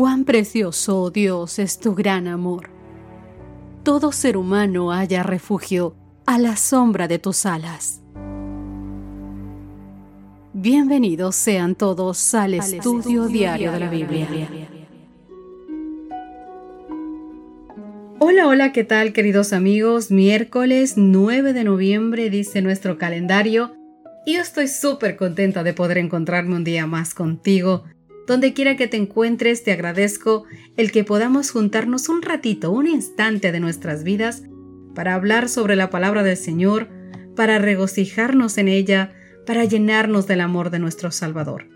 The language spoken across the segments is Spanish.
Cuán precioso, oh Dios, es tu gran amor. Todo ser humano haya refugio a la sombra de tus alas. Bienvenidos sean todos al, estudio, diario de la Biblia. Hola, hola, ¿qué tal queridos amigos? Miércoles 9 de noviembre dice nuestro calendario y yo estoy súper contenta de poder encontrarme un día más contigo donde quiera que te encuentres, te agradezco el que podamos juntarnos un ratito, un instante de nuestras vidas para hablar sobre la palabra del Señor, para regocijarnos en ella, para llenarnos del amor de nuestro Salvador.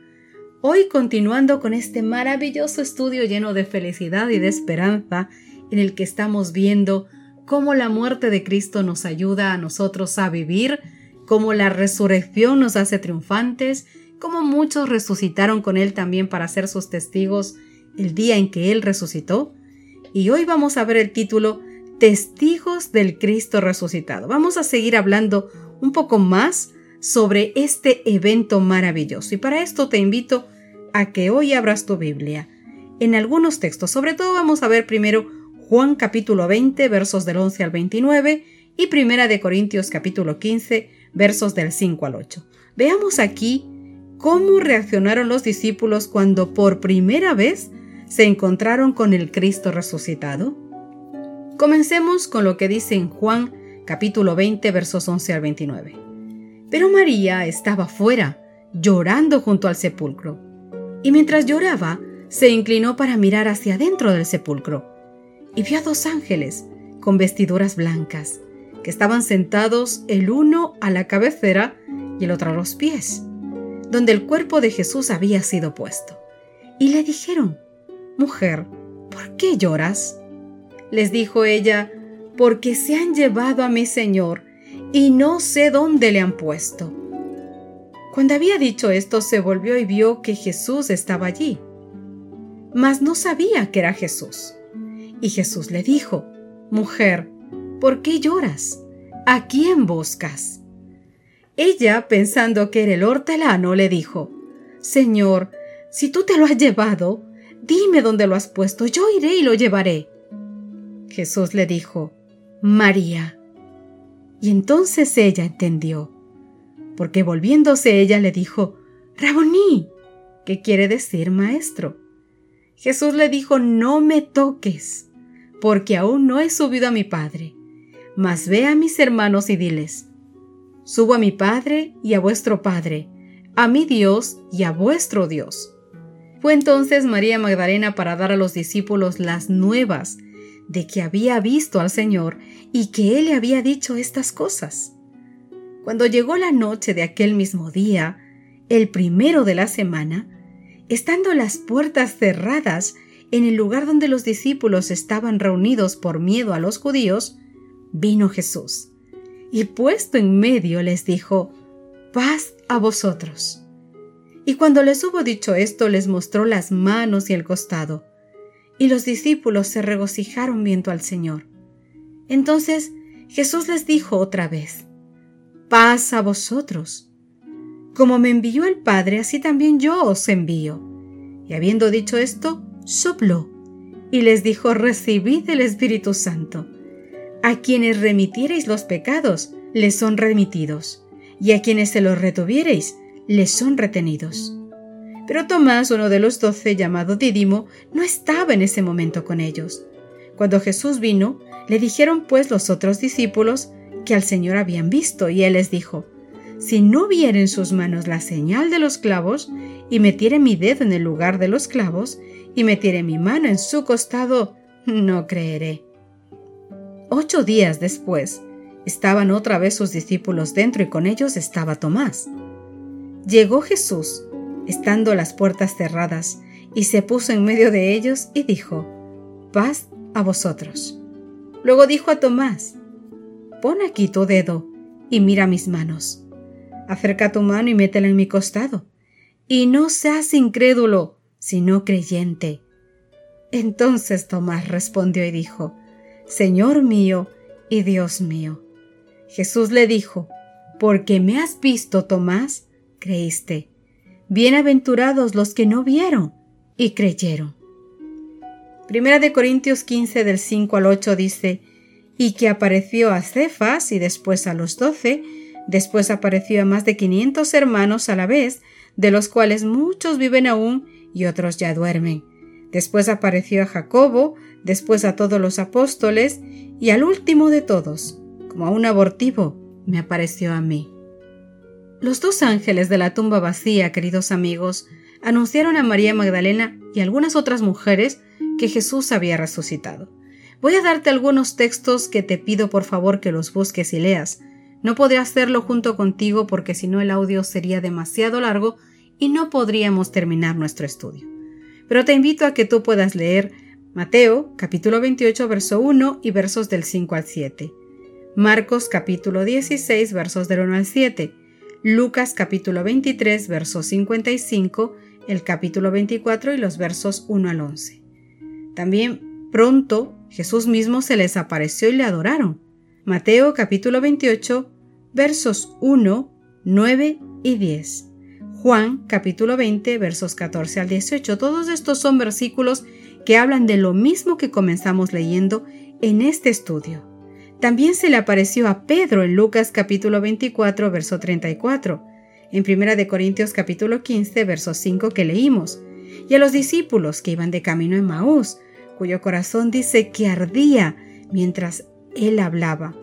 Hoy continuando con este maravilloso estudio lleno de felicidad y de esperanza, en el que estamos viendo cómo la muerte de Cristo nos ayuda a nosotros a vivir, cómo la resurrección nos hace triunfantes, como muchos resucitaron con Él también para ser sus testigos el día en que Él resucitó. Y hoy vamos a ver el título Testigos del Cristo resucitado. Vamos a seguir hablando un poco más sobre este evento maravilloso. Y para esto te invito a que hoy abras tu Biblia en algunos textos. Sobre todo vamos a ver primero Juan capítulo 20 versos del 11 al 29 y Primera de Corintios capítulo 15 versos del 5 al 8. Veamos aquí cómo reaccionaron los discípulos cuando por primera vez se encontraron con el Cristo resucitado? Comencemos con lo que dice en Juan capítulo 20 versos 11 al 29. Pero María estaba fuera, llorando junto al sepulcro. Y mientras lloraba, se inclinó para mirar hacia adentro del sepulcro, y vio a dos ángeles con vestiduras blancas, que estaban sentados el uno a la cabecera y el otro a los pies donde el cuerpo de Jesús había sido puesto. Y le dijeron, Mujer, ¿por qué lloras? Les dijo ella, porque se han llevado a mi Señor y no sé dónde le han puesto. Cuando había dicho esto, se volvió y vio que Jesús estaba allí. Mas no sabía que era Jesús. Y Jesús le dijo, Mujer, ¿por qué lloras? ¿A quién buscas? Ella, pensando que era el hortelano, le dijo, Señor, si tú te lo has llevado, dime dónde lo has puesto, yo iré y lo llevaré. Jesús le dijo, María. Y entonces ella entendió, porque volviéndose ella le dijo, Raboní, ¿qué quiere decir maestro? Jesús le dijo, no me toques, porque aún no he subido a mi Padre, mas ve a mis hermanos y diles, Subo a mi Padre y a vuestro Padre, a mi Dios y a vuestro Dios. Fue entonces María Magdalena para dar a los discípulos las nuevas de que había visto al Señor y que Él le había dicho estas cosas. Cuando llegó la noche de aquel mismo día, el primero de la semana, estando las puertas cerradas en el lugar donde los discípulos estaban reunidos por miedo a los judíos, vino Jesús y puesto en medio les dijo, paz a vosotros. Y cuando les hubo dicho esto, les mostró las manos y el costado. Y los discípulos se regocijaron viendo al Señor. Entonces Jesús les dijo otra vez, paz a vosotros. Como me envió el Padre, así también yo os envío. Y habiendo dicho esto, sopló y les dijo, recibid el Espíritu Santo. A quienes remitiereis los pecados, les son remitidos, y a quienes se los retuviereis, les son retenidos. Pero Tomás, uno de los doce, llamado Dídimo, no estaba en ese momento con ellos. Cuando Jesús vino, le dijeron pues los otros discípulos que al Señor habían visto, y él les dijo, Si no viera en sus manos la señal de los clavos, y metiere mi dedo en el lugar de los clavos, y metiere mi mano en su costado, no creeré. Ocho días después, estaban otra vez sus discípulos dentro y con ellos estaba Tomás. Llegó Jesús, estando las puertas cerradas, y se puso en medio de ellos y dijo, paz a vosotros. Luego dijo a Tomás, pon aquí tu dedo y mira mis manos. Acerca tu mano y métela en mi costado. Y no seas incrédulo, sino creyente. Entonces Tomás respondió y dijo, Señor mío y Dios mío. Jesús le dijo, Porque me has visto, Tomás, creíste. Bienaventurados los que no vieron y creyeron. Primera de Corintios 15 del 5 al 8 dice, y que apareció a Cefas y después a los doce, después apareció a más de quinientos hermanos a la vez, de los cuales muchos viven aún y otros ya duermen. Después apareció a Jacobo, después a todos los apóstoles, y al último de todos, como a un abortivo, me apareció a mí. Los dos ángeles de la tumba vacía, queridos amigos, anunciaron a María Magdalena y algunas otras mujeres que Jesús había resucitado. Voy a darte algunos textos que te pido por favor que los busques y leas. No podré hacerlo junto contigo porque si no el audio sería demasiado largo y no podríamos terminar nuestro estudio. Pero te invito a que tú puedas leer Mateo capítulo 28 verso 1 y versos del 5 al 7. Marcos capítulo 16 versos del 1 al 7. Lucas capítulo 23 verso 55, el capítulo 24 y los versos 1 al 11. También pronto Jesús mismo se les apareció y le adoraron. Mateo capítulo 28 versos 1, 9 y 10. Juan capítulo 20 versos 14 al 18. Todos estos son versículos que hablan de lo mismo que comenzamos leyendo en este estudio. También se le apareció a Pedro en Lucas capítulo 24 verso 34, en Primera de Corintios capítulo 15 verso 5 que leímos, y a los discípulos que iban de camino en Maús, cuyo corazón dice que ardía mientras él hablaba.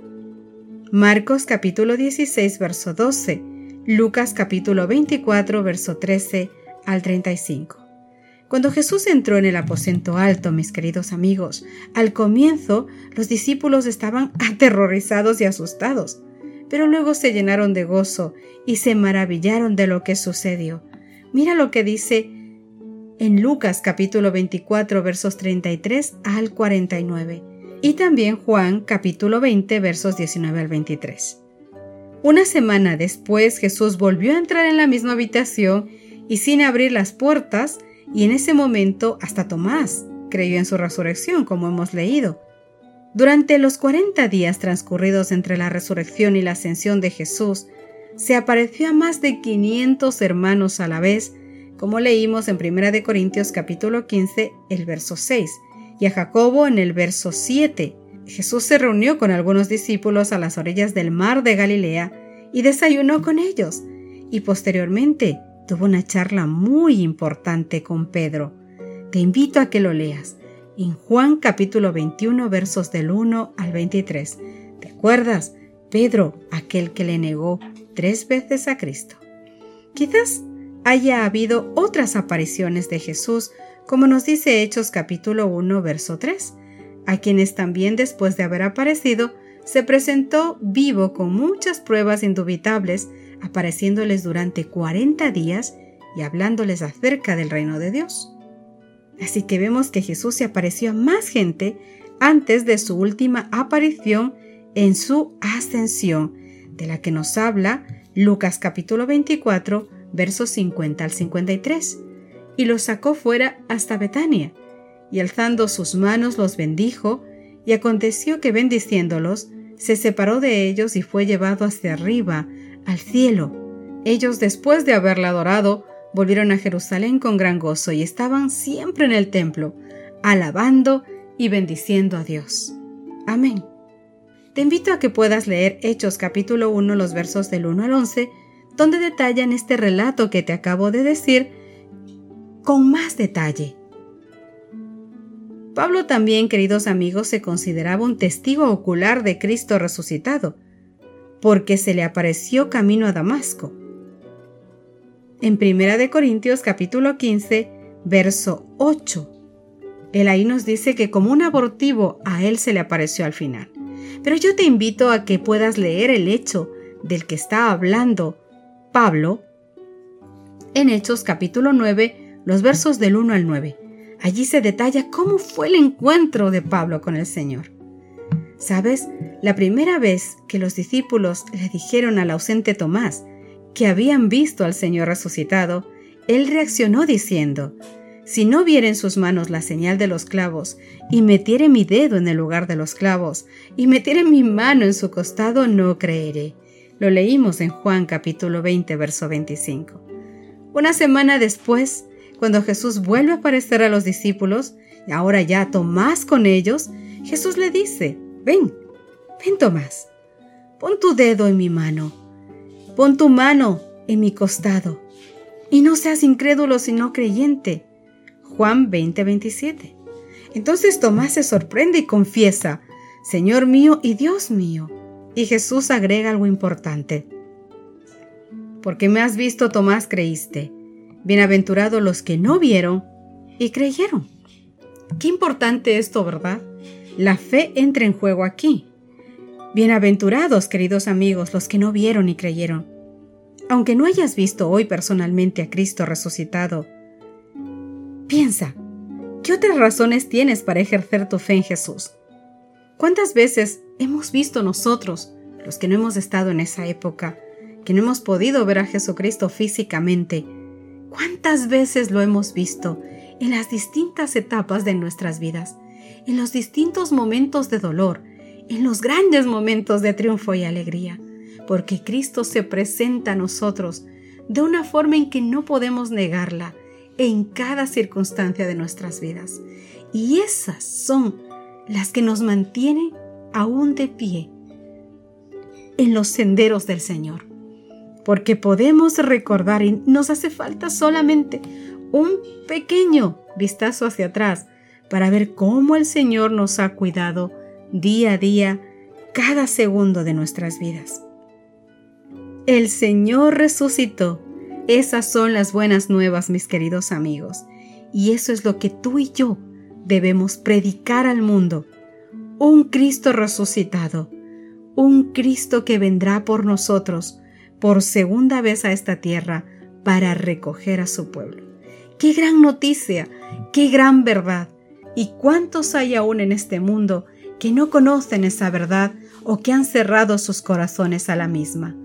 Marcos capítulo 16, verso 12, Lucas capítulo 24, verso 13 al 35. Cuando Jesús entró en el aposento alto, mis queridos amigos, al comienzo los discípulos estaban aterrorizados y asustados, pero luego se llenaron de gozo y se maravillaron de lo que sucedió. Mira lo que dice en Lucas capítulo 24 versos 33 al 49 y también Juan capítulo 20 versos 19 al 23. Una semana después Jesús volvió a entrar en la misma habitación y sin abrir las puertas, y en ese momento hasta Tomás creyó en su resurrección, como hemos leído. Durante los 40 días transcurridos entre la resurrección y la ascensión de Jesús, se apareció a más de 500 hermanos a la vez, como leímos en 1 Corintios capítulo 15, el verso 6, y a Jacobo en el verso 7. Jesús se reunió con algunos discípulos a las orillas del mar de Galilea y desayunó con ellos, y posteriormente tuvo una charla muy importante con Pedro. Te invito a que lo leas en Juan capítulo 21 versos del 1 al 23. ¿Te acuerdas? Pedro, aquel que le negó tres veces a Cristo. Quizás haya habido otras apariciones de Jesús como nos dice Hechos capítulo 1, verso 3, a quienes también después de haber aparecido, se presentó vivo con muchas pruebas indubitables, apareciéndoles durante 40 días y hablándoles acerca del reino de Dios. Así que vemos que Jesús se apareció a más gente antes de su última aparición en su ascensión, de la que nos habla Lucas capítulo 24, versos 50 al 53 y los sacó fuera hasta Betania, y alzando sus manos los bendijo, y aconteció que bendiciéndolos, se separó de ellos y fue llevado hacia arriba, al cielo. Ellos, después de haberla adorado, volvieron a Jerusalén con gran gozo y estaban siempre en el templo, alabando y bendiciendo a Dios. Amén. Te invito a que puedas leer Hechos capítulo 1 los versos del 1 al 11, donde detallan este relato que te acabo de decir con más detalle. Pablo también, queridos amigos, se consideraba un testigo ocular de Cristo resucitado, porque se le apareció camino a Damasco. En 1 de Corintios capítulo 15, verso 8, él ahí nos dice que como un abortivo a él se le apareció al final. Pero yo te invito a que puedas leer el hecho del que está hablando Pablo en Hechos capítulo 9, los versos del 1 al 9. Allí se detalla cómo fue el encuentro de Pablo con el Señor. ¿Sabes? La primera vez que los discípulos le dijeron al ausente Tomás que habían visto al Señor resucitado, él reaccionó diciendo, Si no viera en sus manos la señal de los clavos, y metiere mi dedo en el lugar de los clavos, y metiere mi mano en su costado, no creeré. Lo leímos en Juan capítulo 20, verso 25. Una semana después, cuando Jesús vuelve a aparecer a los discípulos, y ahora ya Tomás con ellos, Jesús le dice, ven, ven Tomás, pon tu dedo en mi mano, pon tu mano en mi costado, y no seas incrédulo sino creyente. Juan 20:27. Entonces Tomás se sorprende y confiesa, Señor mío y Dios mío. Y Jesús agrega algo importante. Porque me has visto, Tomás, creíste. Bienaventurados los que no vieron y creyeron. Qué importante esto, ¿verdad? La fe entra en juego aquí. Bienaventurados, queridos amigos, los que no vieron y creyeron. Aunque no hayas visto hoy personalmente a Cristo resucitado, piensa, ¿qué otras razones tienes para ejercer tu fe en Jesús? ¿Cuántas veces hemos visto nosotros, los que no hemos estado en esa época, que no hemos podido ver a Jesucristo físicamente, cuántas veces lo hemos visto en las distintas etapas de nuestras vidas, en los distintos momentos de dolor, en los grandes momentos de triunfo y alegría, porque Cristo se presenta a nosotros de una forma en que no podemos negarla en cada circunstancia de nuestras vidas. Y esas son las que nos mantienen aún de pie en los senderos del Señor. Porque podemos recordar y nos hace falta solamente un pequeño vistazo hacia atrás para ver cómo el Señor nos ha cuidado día a día, cada segundo de nuestras vidas. El Señor resucitó. Esas son las buenas nuevas, mis queridos amigos. Y eso es lo que tú y yo debemos predicar al mundo. Un Cristo resucitado. Un Cristo que vendrá por nosotros por segunda vez a esta tierra para recoger a su pueblo. Qué gran noticia, qué gran verdad. ¿Y cuántos hay aún en este mundo que no conocen esa verdad o que han cerrado sus corazones a la misma?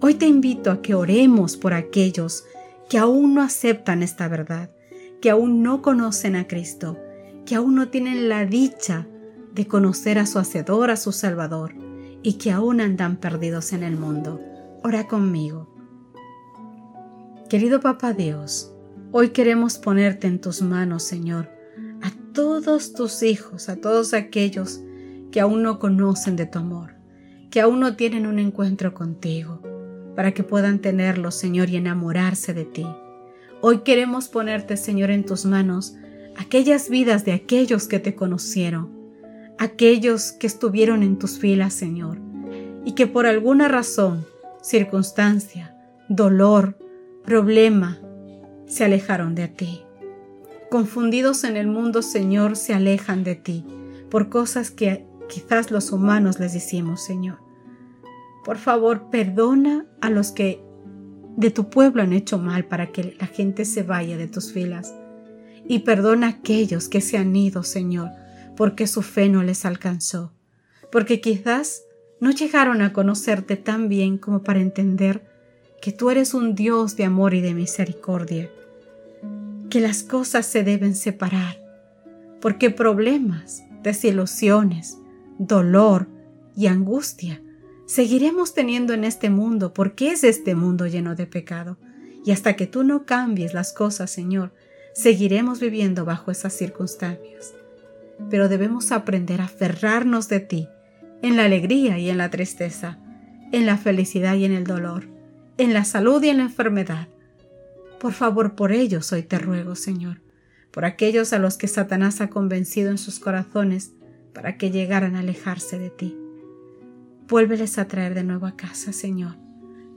Hoy te invito a que oremos por aquellos que aún no aceptan esta verdad, que aún no conocen a Cristo, que aún no tienen la dicha de conocer a su Hacedor, a su Salvador, y que aún andan perdidos en el mundo. Ora conmigo. Querido Papá Dios, Hoy queremos ponerte en tus manos, Señor, a todos tus hijos, a todos aquellos que aún no conocen de tu amor, que aún no tienen un encuentro contigo, para que puedan tenerlo, Señor, y enamorarse de ti. Hoy queremos ponerte, Señor, en tus manos aquellas vidas de aquellos que te conocieron, aquellos que estuvieron en tus filas, Señor, y que por alguna razón, circunstancia, dolor, problema, se alejaron de ti. Confundidos en el mundo, Señor, se alejan de ti por cosas que quizás los humanos les decimos, Señor. Por favor, perdona a los que de tu pueblo han hecho mal para que la gente se vaya de tus filas. Y perdona a aquellos que se han ido, Señor, porque su fe no les alcanzó, porque quizás no llegaron a conocerte tan bien como para entender que tú eres un Dios de amor y de misericordia, que las cosas se deben separar, porque problemas, desilusiones, dolor y angustia seguiremos teniendo en este mundo porque es este mundo lleno de pecado. Y hasta que tú no cambies las cosas, Señor, seguiremos viviendo bajo esas circunstancias. Pero debemos aprender a aferrarnos de ti en la alegría y en la tristeza, en la felicidad y en el dolor en la salud y en la enfermedad. Por favor, por ellos hoy te ruego, Señor, por aquellos a los que Satanás ha convencido en sus corazones para que llegaran a alejarse de ti. Vuélveles a traer de nuevo a casa, Señor.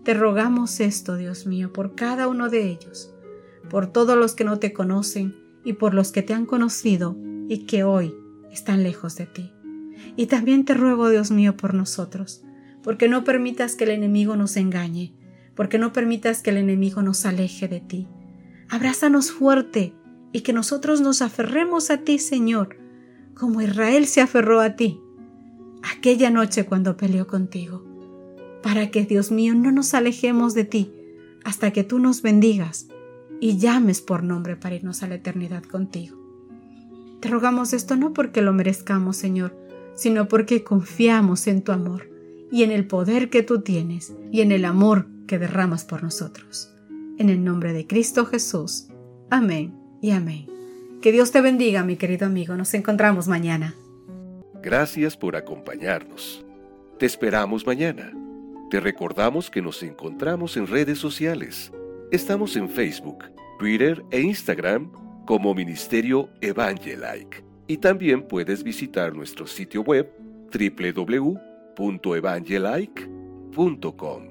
Te rogamos esto, Dios mío, por cada uno de ellos, por todos los que no te conocen y por los que te han conocido y que hoy están lejos de ti. Y también te ruego, Dios mío, por nosotros, porque no permitas que el enemigo nos engañe, porque no permitas que el enemigo nos aleje de ti. Abrázanos fuerte y que nosotros nos aferremos a ti, Señor, como Israel se aferró a ti aquella noche cuando peleó contigo, para que, Dios mío, no nos alejemos de ti hasta que tú nos bendigas y llames por nombre para irnos a la eternidad contigo. Te rogamos esto no porque lo merezcamos, Señor, sino porque confiamos en tu amor y en el poder que tú tienes y en el amor que derramas por nosotros. En el nombre de Cristo Jesús. Amén y amén. Que Dios te bendiga, mi querido amigo. Nos encontramos mañana. Gracias por acompañarnos. Te esperamos mañana. Te recordamos que nos encontramos en redes sociales. Estamos en Facebook, Twitter e Instagram como Ministerio Evangelike. Y también puedes visitar nuestro sitio web www.evangelike.com.